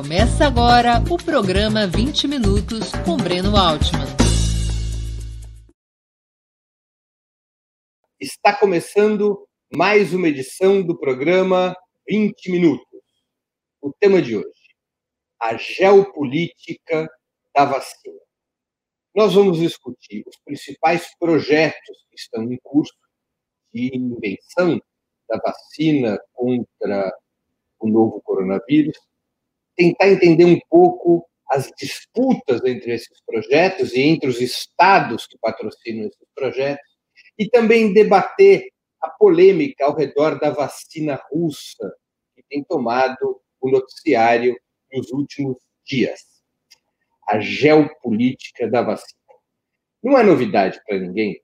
Começa agora o programa 20 Minutos com Breno Altman. Está começando mais uma edição do programa 20 Minutos. O tema de hoje: a geopolítica da vacina. Nós vamos discutir os principais projetos que estão em curso de invenção da vacina contra o novo coronavírus, tentar entender um pouco as disputas entre esses projetos e entre os estados que patrocinam esses projetos, e também debater a polêmica ao redor da vacina russa, que tem tomado o noticiário nos últimos dias. A geopolítica da vacina. Não é novidade para ninguém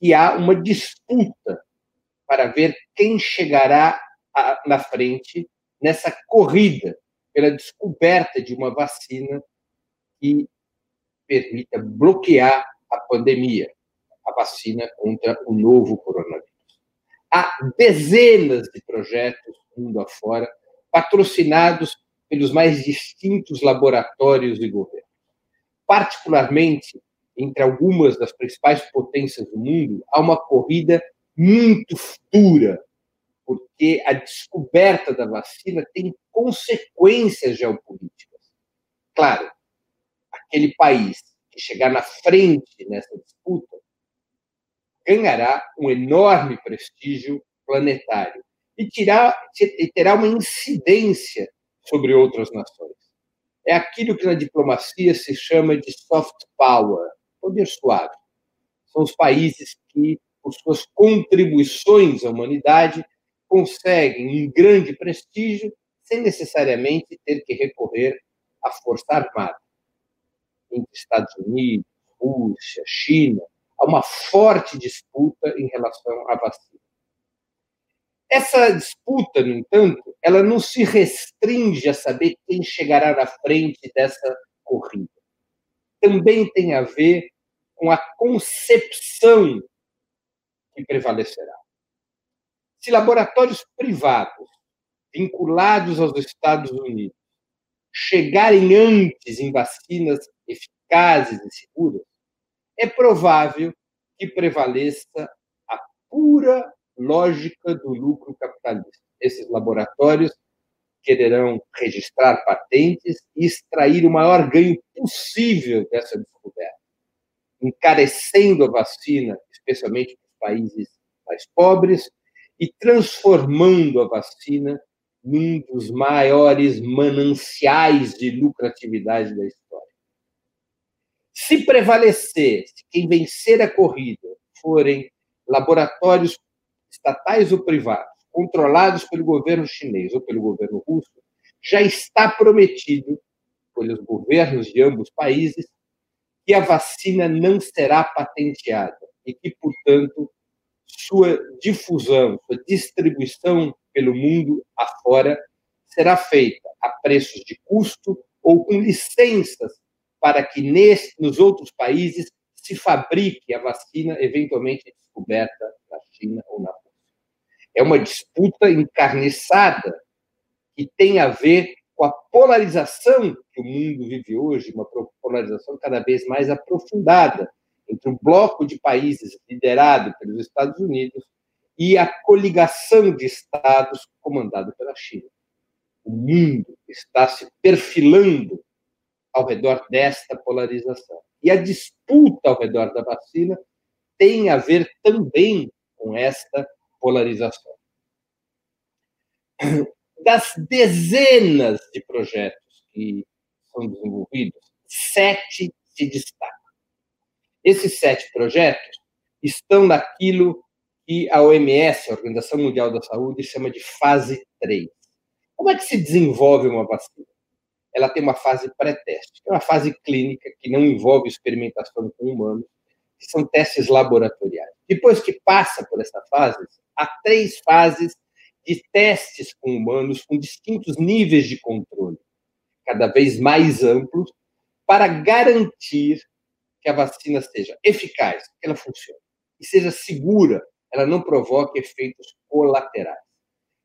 que há uma disputa para ver quem chegará na frente nessa corrida pela descoberta de uma vacina que permita bloquear a pandemia, a vacina contra o novo coronavírus. Há dezenas de projetos mundo afora patrocinados pelos mais distintos laboratórios e governos. Particularmente entre algumas das principais potências do mundo, há uma corrida muito futura porque a descoberta da vacina tem consequências geopolíticas. Claro, aquele país que chegar na frente nessa disputa ganhará um enorme prestígio planetário e, terá, e terá uma incidência sobre outras nações. É aquilo que na diplomacia se chama de soft power, poder suave. São os países que, por suas contribuições à humanidade, conseguem um grande prestígio sem necessariamente ter que recorrer à força armada. Entre Estados Unidos, Rússia, China, há uma forte disputa em relação à vacina. Essa disputa, no entanto, ela não se restringe a saber quem chegará na frente dessa corrida. Também tem a ver com a concepção que prevalecerá. Se laboratórios privados vinculados aos Estados Unidos chegarem antes em vacinas eficazes e seguras, é provável que prevaleça a pura lógica do lucro capitalista. Esses laboratórios quererão registrar patentes e extrair o maior ganho possível dessa descoberta, encarecendo a vacina, especialmente para os países mais pobres, e transformando a vacina num dos maiores mananciais de lucratividade da história. Se prevalecer, se quem vencer a corrida forem laboratórios estatais ou privados, controlados pelo governo chinês ou pelo governo russo, já está prometido pelos governos de ambos países que a vacina não será patenteada e que, portanto, sua difusão, sua distribuição pelo mundo afora será feita a preços de custo ou com licenças para que nesse, nos outros países se fabrique a vacina eventualmente descoberta na China ou na Rússia. É uma disputa encarniçada que tem a ver com a polarização que o mundo vive hoje, uma polarização cada vez mais aprofundada entre um bloco de países liderado pelos Estados Unidos e a coligação de estados comandada pela China. O mundo está se perfilando ao redor desta polarização. E a disputa ao redor da vacina tem a ver também com esta polarização. Das dezenas de projetos que são desenvolvidos, sete se destacam. Esses sete projetos estão naquilo que a OMS, a Organização Mundial da Saúde, chama de fase 3. Como é que se desenvolve uma vacina? Ela tem uma fase pré-teste, é uma fase clínica que não envolve experimentação com humanos, que são testes laboratoriais. Depois que passa por essa fase, há três fases de testes com humanos com distintos níveis de controle, cada vez mais amplos, para garantir que a vacina seja eficaz, que ela funcione, e seja segura, ela não provoque efeitos colaterais.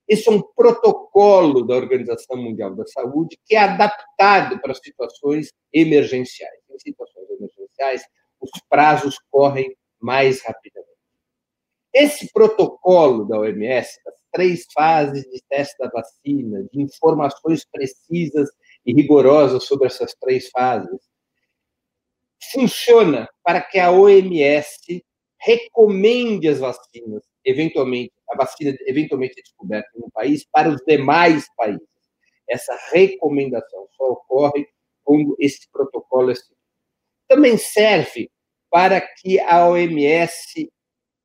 Esse é um protocolo da Organização Mundial da Saúde que é adaptado para situações emergenciais. Em situações emergenciais, os prazos correm mais rapidamente. Esse protocolo da OMS, das três fases de teste da vacina, de informações precisas e rigorosas sobre essas três fases, funciona para que a OMS recomende as vacinas, eventualmente, a vacina eventualmente descoberta em um país, para os demais países. Essa recomendação só ocorre quando esse protocolo é seguido. Também serve para que a OMS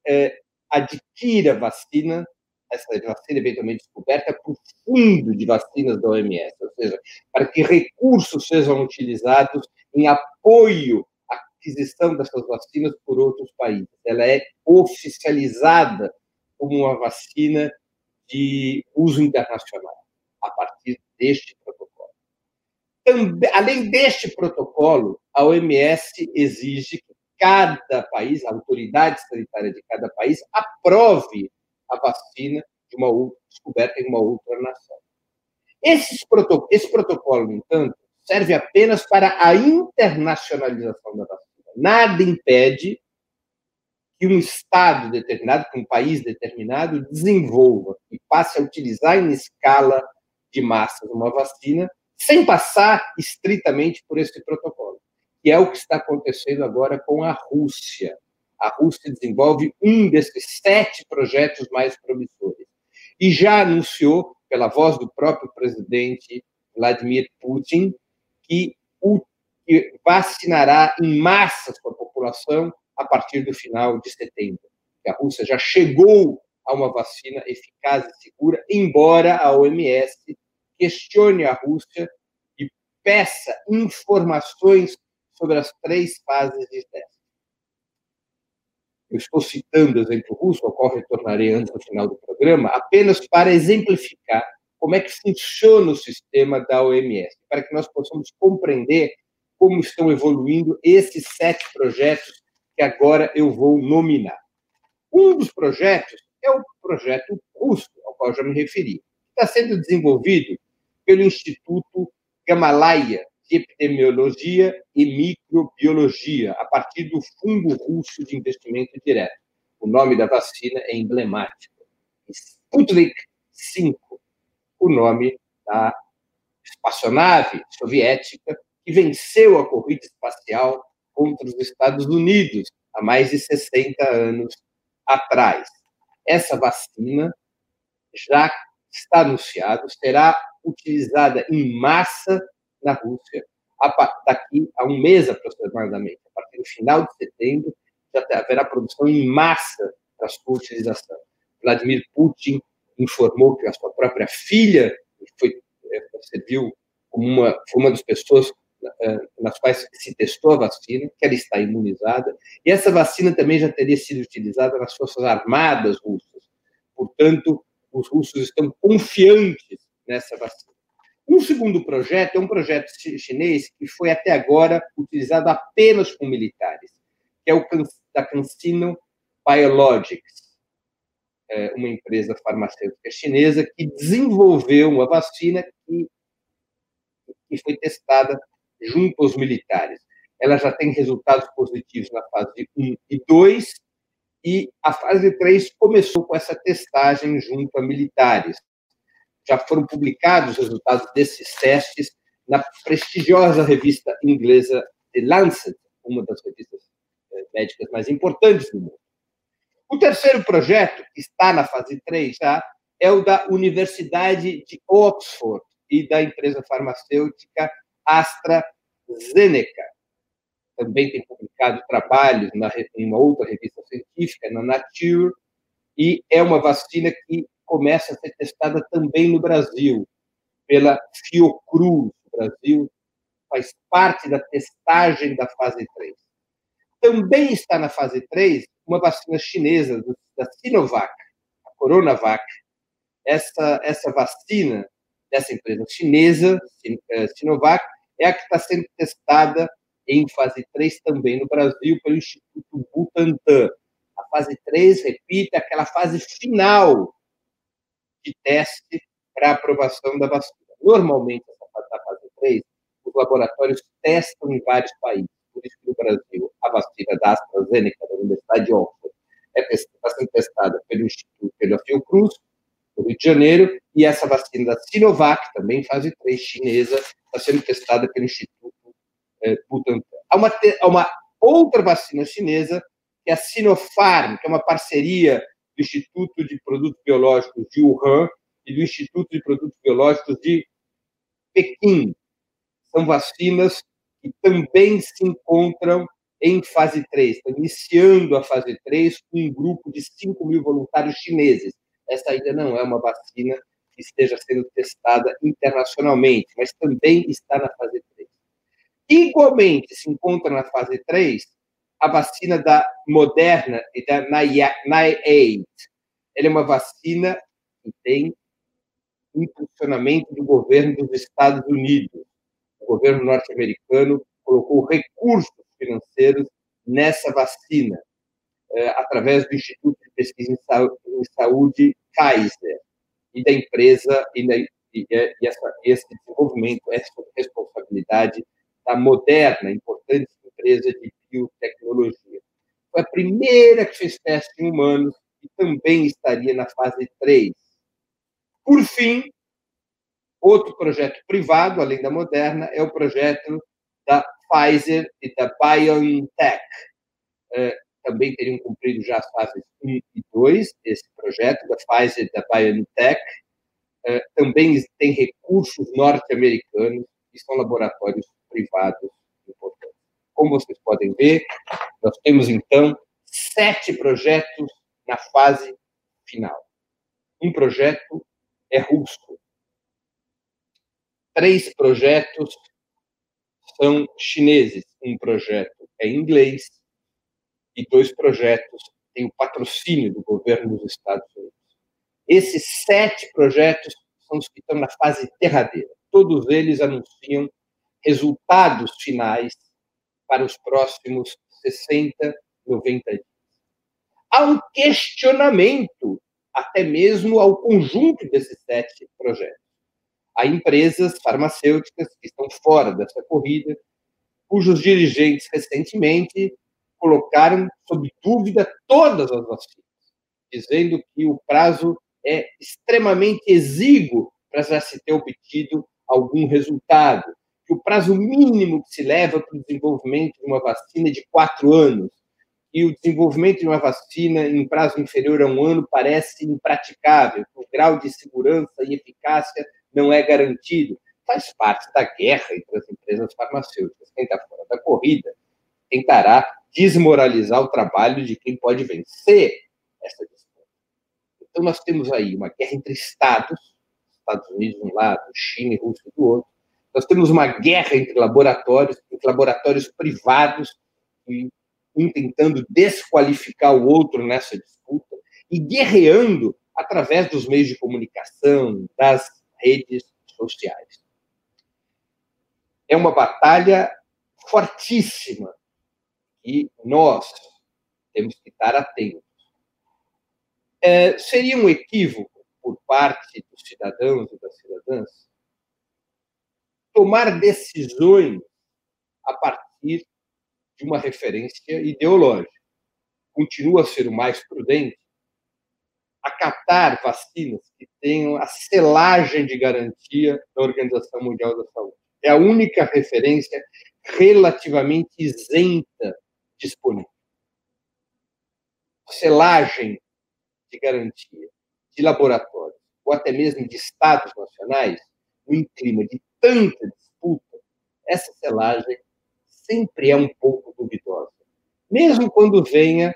eh, adquira vacina, essa vacina eventualmente descoberta, para o fundo de vacinas da OMS, ou seja, para que recursos sejam utilizados em apoio à aquisição dessas vacinas por outros países. Ela é oficializada como uma vacina de uso internacional, a partir deste protocolo. Também, além deste protocolo, a OMS exige que cada país, a autoridade sanitária de cada país, aprove a vacina de uma descoberta em uma outra nação. Esse protocolo, esse protocolo, no entanto, serve apenas para a internacionalização da vacina. Nada impede que um Estado determinado, que um país determinado, desenvolva e passe a utilizar em escala de massas uma vacina, sem passar estritamente por esse protocolo que é o que está acontecendo agora com a Rússia. A Rússia desenvolve um desses sete projetos mais promissores e já anunciou, pela voz do próprio presidente Vladimir Putin, que vacinará em massa sua população a partir do final de setembro. A Rússia já chegou a uma vacina eficaz e segura, embora a OMS questione a Rússia e peça informações sobre as três fases de teste. Eu estou citando o exemplo russo, ao qual retornarei antes do final do programa, apenas para exemplificar como é que funciona o sistema da OMS, para que nós possamos compreender como estão evoluindo esses sete projetos que agora eu vou nominar. Um dos projetos é o projeto russo, ao qual já me referi, está sendo desenvolvido pelo Instituto Gamaleya, de epidemiologia e microbiologia, a partir do Fundo Russo de Investimento Direto. O nome da vacina é emblemático. Sputnik V, o nome da espaçonave soviética que venceu a corrida espacial contra os Estados Unidos há mais de 60 anos atrás. Essa vacina já está anunciado, será utilizada em massa na Rússia daqui a um mês aproximadamente. A partir do final de setembro, já haverá produção em massa para sua utilização. Vladimir Putin informou que a sua própria filha foi, eh, serviu como uma, foi uma das pessoas eh, nas quais se testou a vacina, que ela está imunizada, e essa vacina também já teria sido utilizada nas forças armadas russas. Portanto, os russos estão confiantes nessa vacina. Um segundo projeto é um projeto chinês que foi até agora utilizado apenas com militares, que é o da CanSino Biologics, é uma empresa farmacêutica chinesa que desenvolveu uma vacina que, que foi testada junto aos militares. Ela já tem resultados positivos na fase 1 e 2, e a fase 3 começou com essa testagem junto a militares já foram publicados os resultados desses testes na prestigiosa revista inglesa The Lancet, uma das revistas eh, médicas mais importantes do mundo. O terceiro projeto, que está na fase 3 já, é o da Universidade de Oxford e da empresa farmacêutica AstraZeneca. Também tem publicado trabalhos na, em uma outra revista científica, na Nature, e é uma vacina que começa a ser testada também no Brasil, pela Fiocruz. O Brasil faz parte da testagem da fase 3. Também está na fase 3 uma vacina chinesa, da Sinovac, a Coronavac. Essa, essa vacina dessa empresa chinesa, eh, Sinovac, é a que está sendo testada em fase 3 também no Brasil pelo Instituto Butantan. A fase 3, repita, é aquela fase final de teste para aprovação da vacina. Normalmente, essa fase 3, os laboratórios testam em vários países. Por isso que no Brasil, a vacina da AstraZeneca, da Universidade de Oxford, é, está sendo testada pelo Instituto, pela Fiocruz, no Rio de Janeiro, e essa vacina da Sinovac, também fase 3 chinesa, está sendo testada pelo Instituto eh, Butantan. Há uma, há uma outra vacina chinesa, que é a Sinopharm, que é uma parceria do Instituto de Produtos Biológicos de Wuhan e do Instituto de Produtos Biológicos de Pequim. São vacinas que também se encontram em fase 3, estão iniciando a fase 3 com um grupo de 5 mil voluntários chineses. Essa ainda não é uma vacina que esteja sendo testada internacionalmente, mas também está na fase 3. Igualmente se encontra na fase 3 a vacina da Moderna e da NIAID. Ela é uma vacina que tem impulsionamento do governo dos Estados Unidos. O governo norte-americano colocou recursos financeiros nessa vacina, eh, através do Instituto de Pesquisa em Saúde Kaiser e da empresa, e, da, e, e essa, esse desenvolvimento, essa responsabilidade da Moderna, importante empresa de biotecnologia. Foi a primeira que fez teste em humanos e também estaria na fase 3. Por fim, outro projeto privado, além da Moderna, é o projeto da Pfizer e da BioNTech. É, também teriam cumprido já as fases 1 e 2, esse projeto da Pfizer e da BioNTech. É, também tem recursos norte-americanos e são laboratórios privados importantes. Como vocês podem ver, nós temos então sete projetos na fase final. Um projeto é russo. Três projetos são chineses. Um projeto é inglês e dois projetos têm o patrocínio do governo dos Estados Unidos. Esses sete projetos são os que estão na fase derradeira. Todos eles anunciam resultados finais para os próximos 60, 90 dias. Há um questionamento até mesmo ao conjunto desses sete projetos. Há empresas farmacêuticas que estão fora dessa corrida, cujos dirigentes recentemente colocaram sob dúvida todas as vacinas, dizendo que o prazo é extremamente exíguo para já se ter obtido algum resultado, que o prazo mínimo que se leva para o desenvolvimento de uma vacina é de quatro anos, e o desenvolvimento de uma vacina em prazo inferior a um ano parece impraticável, o grau de segurança e eficácia não é garantido. Faz parte da guerra entre as empresas farmacêuticas. Quem está fora da corrida tentará desmoralizar o trabalho de quem pode vencer essa disputa. Então, nós temos aí uma guerra entre Estados, Estados Unidos de um lado, China e Rússia do outro, nós temos uma guerra entre laboratórios, entre laboratórios privados, um tentando desqualificar o outro nessa disputa, e guerreando através dos meios de comunicação, das redes sociais. É uma batalha fortíssima e nós temos que estar atentos. É, seria um equívoco por parte dos cidadãos e das cidadãs tomar decisões a partir de uma referência ideológica. Continua a ser o mais prudente acatar vacinas que tenham a selagem de garantia da Organização Mundial da Saúde. É a única referência relativamente isenta disponível. Selagem de garantia de laboratórios ou até mesmo de estados nacionais, em clima de tanta disputa, essa selagem sempre é um pouco duvidosa, mesmo quando venha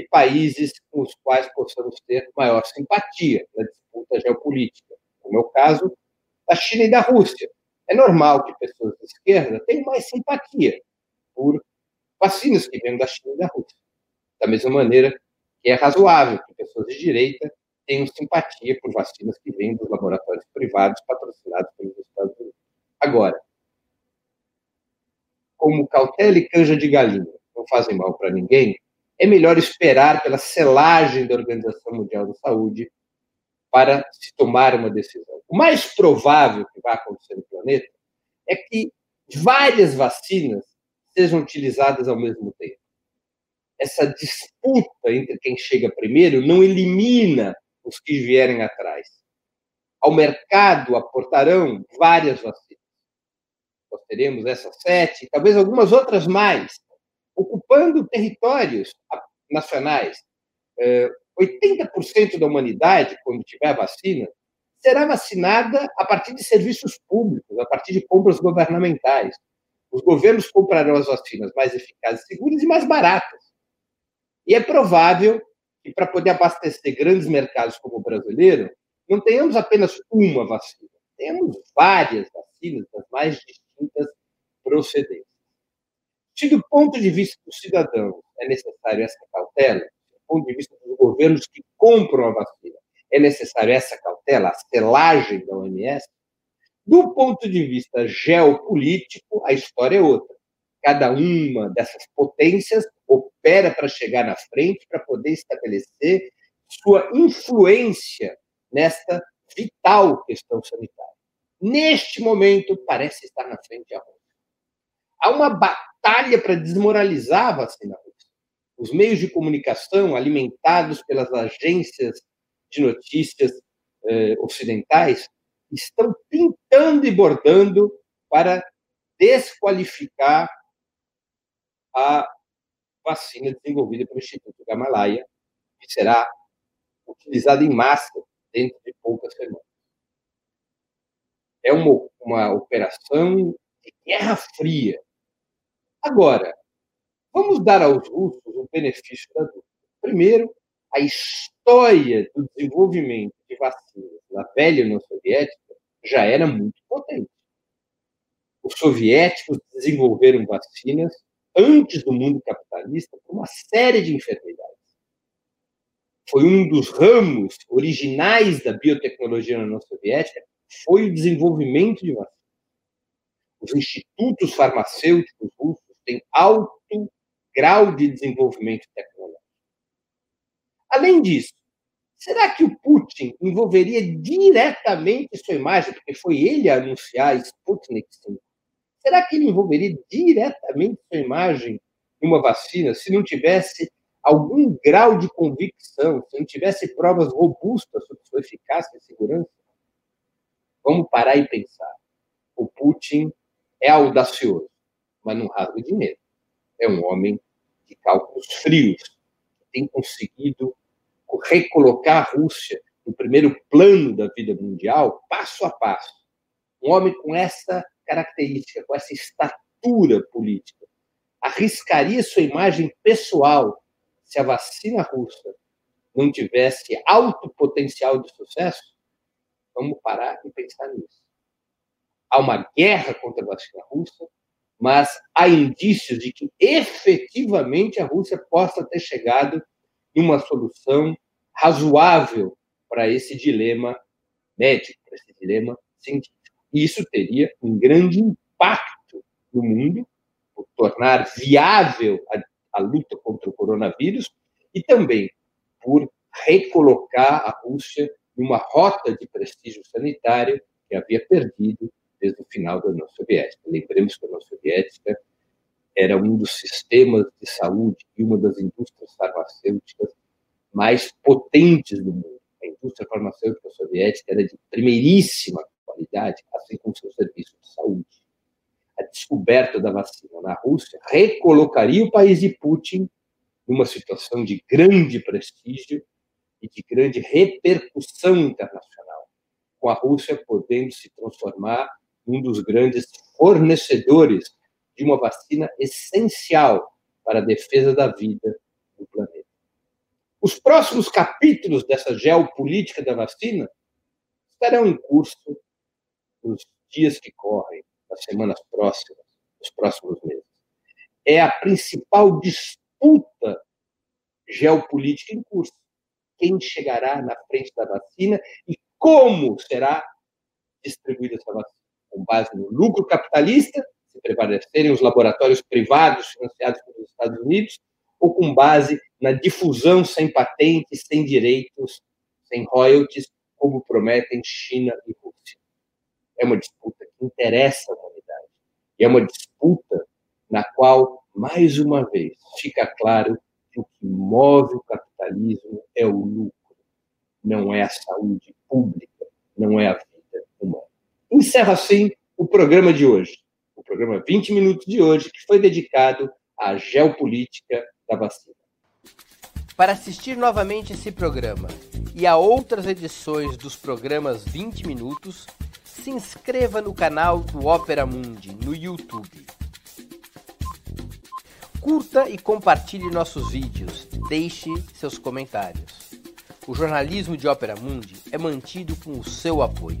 de países com os quais possamos ter maior simpatia na disputa geopolítica, como é o caso da China e da Rússia. É normal que pessoas de esquerda tenham mais simpatia por vacinas que vêm da China e da Rússia. Da mesma maneira que é razoável que pessoas de direita tenham simpatia por vacinas que vêm dos laboratórios privados patrocinados pelos Estados Unidos. Agora, como cautela e canja de galinha não fazem mal para ninguém, é melhor esperar pela selagem da Organização Mundial da Saúde para se tomar uma decisão. O mais provável que vai acontecer no planeta é que várias vacinas sejam utilizadas ao mesmo tempo. Essa disputa entre quem chega primeiro não elimina os que vierem atrás. Ao mercado aportarão várias vacinas. Nós teremos essas sete, talvez algumas outras mais, ocupando territórios nacionais. 80% é, da humanidade, quando tiver vacina, será vacinada a partir de serviços públicos, a partir de compras governamentais. Os governos comprarão as vacinas mais eficazes, seguras e mais baratas. E é provável que, para poder abastecer grandes mercados como o brasileiro, não tenhamos apenas uma vacina, temos várias vacinas das mais distintas procedências. Se do ponto de vista do cidadão é necessário essa cautela, do ponto de vista dos governos que compram a vacina, é necessário essa cautela, a selagem da OMS, do ponto de vista geopolítico, a história é outra. Cada uma dessas potências opera para chegar na frente, para poder estabelecer sua influência nesta vital questão sanitária. Neste momento, parece estar na frente a Rússia. Há uma batalha para desmoralizar a vacina russa. Os meios de comunicação, alimentados pelas agências de notícias eh, ocidentais, estão pintando e bordando para desqualificar a vacina desenvolvida pelo Instituto Gamaleya, que será utilizada em massa dentro de poucas semanas. É uma, uma operação de guerra fria. Agora, vamos dar aos russos o benefício da dúvida. Primeiro, a história do desenvolvimento de vacinas na velha União Soviética já era muito potente. Os soviéticos desenvolveram vacinas antes do mundo capitalista para uma série de enfermidades. Foi um dos ramos originais da biotecnologia na União Soviética, foi o desenvolvimento de vacinas. Os institutos farmacêuticos russos têm alto grau de desenvolvimento tecnológico. Além disso, será que o Putin envolveria diretamente sua imagem, porque foi ele a anunciar Sputnik 5? Será que ele envolveria diretamente sua imagem em uma vacina se não tivesse algum grau de convicção, se não tivesse provas robustas sobre sua eficácia e segurança? Vamos parar e pensar. O Putin é audacioso, mas não rasga dinheiro. É um homem de cálculos frios, que tem conseguido recolocar a Rússia no primeiro plano da vida mundial, passo a passo. Um homem com essa característica, com essa estatura política, arriscaria sua imagem pessoal se a vacina russa não tivesse alto potencial de sucesso? Vamos parar e pensar nisso. Há uma guerra contra a vacina russa, mas há indícios de que efetivamente a Rússia possa ter chegado numa solução razoável para esse dilema médico, para esse dilema científico. E isso teria um grande impacto no mundo, por tornar viável a, a luta contra o coronavírus e também por recolocar a Rússia numa rota de prestígio sanitário que havia perdido desde o final da União Soviética. Lembremos que a União Soviética era um dos sistemas de saúde e uma das indústrias farmacêuticas mais potentes do mundo. A indústria farmacêutica soviética era de primeiríssima qualidade, assim como seu serviço de saúde. A descoberta da vacina na Rússia recolocaria o país de Putin numa situação de grande prestígio e de grande repercussão internacional, com a Rússia podendo se transformar num dos grandes fornecedores de uma vacina essencial para a defesa da vida do planeta. Os próximos capítulos dessa geopolítica da vacina estarão em curso nos dias que correm, nas semanas próximas, nos próximos meses. É a principal disputa geopolítica em curso. Quem chegará na frente da vacina e como será distribuída essa vacina? Com base no lucro capitalista, se prevalecerem os laboratórios privados financiados pelos Estados Unidos, ou com base na difusão sem patentes, sem direitos, sem royalties, como prometem China e Rússia. É uma disputa que interessa a humanidade. E é uma disputa na qual, mais uma vez, fica claro que o que move o capitalismo é o lucro, não é a saúde pública, não é a. Encerro assim o programa de hoje, o programa 20 Minutos de hoje, que foi dedicado à geopolítica da vacina. Para assistir novamente esse programa e a outras edições dos programas 20 Minutos, se inscreva no canal do Opera Mundi no YouTube. Curta e compartilhe nossos vídeos, deixe seus comentários. O jornalismo de Opera Mundi é mantido com o seu apoio.